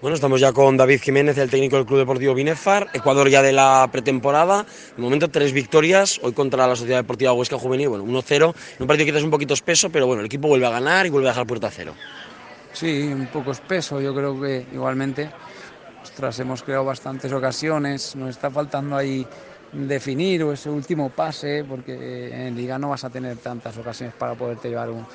Bueno, estamos ya con David Jiménez, el técnico del Club Deportivo Binefar, Ecuador ya de la pretemporada, de momento tres victorias, hoy contra la Sociedad Deportiva Huesca Juvenil, bueno, 1-0, un partido que es un poquito espeso, pero bueno, el equipo vuelve a ganar y vuelve a dejar puerta a cero. Sí, un poco espeso, yo creo que igualmente, ostras, hemos creado bastantes ocasiones, nos está faltando ahí definir o ese último pase, porque en Liga no vas a tener tantas ocasiones para poderte llevar un,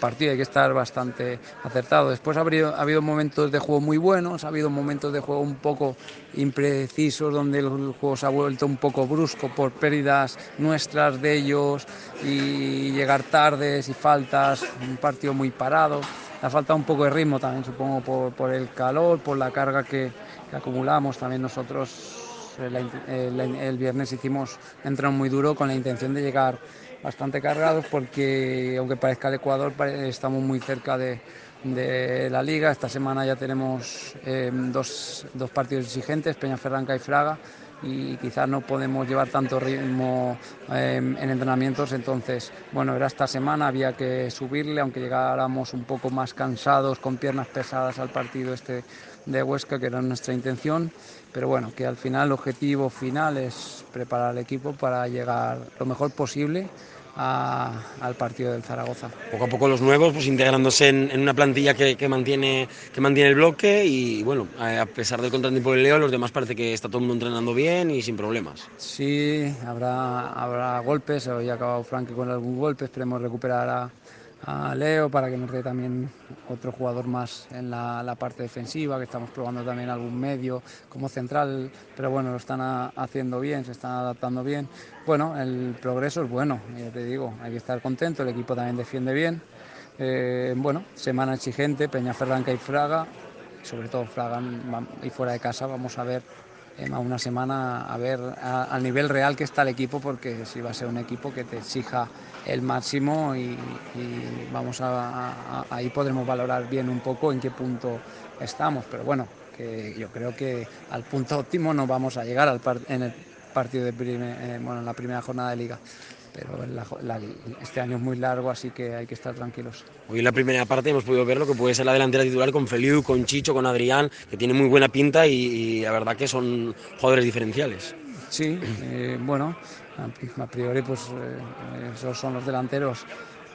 partido, hay que estar bastante acertado. Después ha habido, ha habido momentos de juego muy buenos, ha habido momentos de juego un poco imprecisos, donde el juego se ha vuelto un poco brusco por pérdidas nuestras de ellos y llegar tardes y faltas, un partido muy parado. Ha faltado un poco de ritmo también, supongo, por, por el calor, por la carga que acumulamos también nosotros el, el, viernes hicimos entreno muy duro con la intención de llegar bastante cargados porque aunque parezca el Ecuador estamos muy cerca de, la liga. Esta semana ya tenemos eh, dos, dos, partidos exigentes, Peñaferranca y Fraga, y quizás no podemos llevar tanto ritmo eh, en entrenamientos. Entonces, bueno, era esta semana, había que subirle, aunque llegáramos un poco más cansados, con piernas pesadas al partido este de Huesca, que era nuestra intención pero bueno, que al final el objetivo final es preparar al equipo para llegar lo mejor posible a, al partido del Zaragoza. Poco a poco los nuevos, pues integrándose en, en una plantilla que, que, mantiene, que mantiene el bloque y bueno, a pesar del contratiempo del Leo, los demás parece que está todo el mundo entrenando bien y sin problemas. Sí, habrá, habrá golpes, hoy ha acabado Frankie con algún golpe, esperemos recuperar a a Leo para que dé también otro jugador más en la, la, parte defensiva, que estamos probando también algún medio como central, pero bueno, lo están haciendo bien, se están adaptando bien. Bueno, el progreso es bueno, ya te digo, hay que estar contento, el equipo también defiende bien. Eh, bueno, semana exigente, Peñaferranca y Fraga, sobre todo Fraga y fuera de casa, vamos a ver a una semana a ver al nivel real que está el equipo, porque si va a ser un equipo que te exija el máximo y, vamos a, a, ahí podremos valorar bien un poco en qué punto estamos, pero bueno, que yo creo que al punto óptimo no vamos a llegar al par, en el partido de primer, eh, bueno, en la primera jornada de liga pero la, la, este año es muy largo, así que hay que estar tranquilos. Hoy en la primera parte hemos podido ver lo que puede ser la delantera titular con Feliu, con Chicho, con Adrián, que tiene muy buena pinta y, y la verdad que son jugadores diferenciales. Sí, eh, bueno, a priori pues eh, esos son los delanteros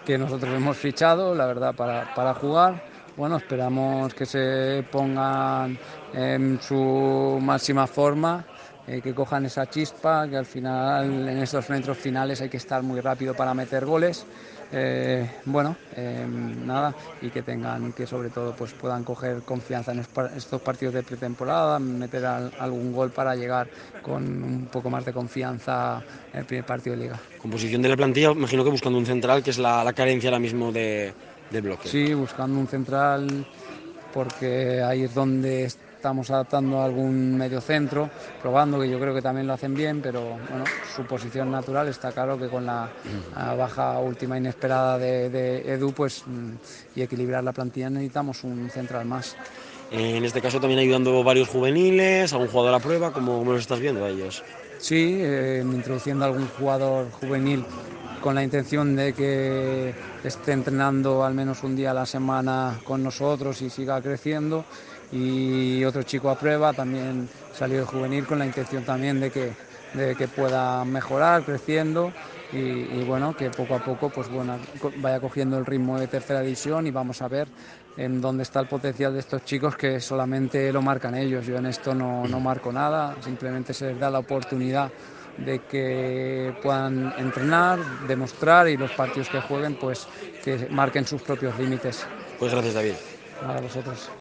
que nosotros hemos fichado, la verdad, para, para jugar. Bueno, esperamos que se pongan en su máxima forma eh, que cojan esa chispa, que al final en estos metros finales hay que estar muy rápido para meter goles. Eh, bueno, eh, nada, y que tengan, que sobre todo pues puedan coger confianza en estos partidos de pretemporada, meter al, algún gol para llegar con un poco más de confianza en el primer partido de liga. Composición de la plantilla, imagino que buscando un central, que es la, la carencia ahora mismo de, de bloque. Sí, buscando un central porque ahí es donde estamos adaptando a algún medio centro, probando que yo creo que también lo hacen bien, pero bueno, su posición natural está claro que con la, baja última inesperada de, de, Edu pues, y equilibrar la plantilla necesitamos un central más. En este caso también ayudando varios juveniles, algún jugador a prueba, ¿cómo, cómo los estás viendo a ellos? Sí, eh, introduciendo algún jugador juvenil con la intención de que esté entrenando al menos un día a la semana con nosotros y siga creciendo. Y otro chico a prueba también salió de juvenil con la intención también de que, de que pueda mejorar creciendo. Y, bueno que poco a poco pues bueno vaya cogiendo el ritmo de tercera división y vamos a ver en dónde está el potencial de estos chicos que solamente lo marcan ellos. Yo en esto no, no marco nada simplemente se les da la oportunidad de que puedan entrenar, demostrar y los partidos que jueguen pues que marquen sus propios límites. Pues gracias David. A vosotros.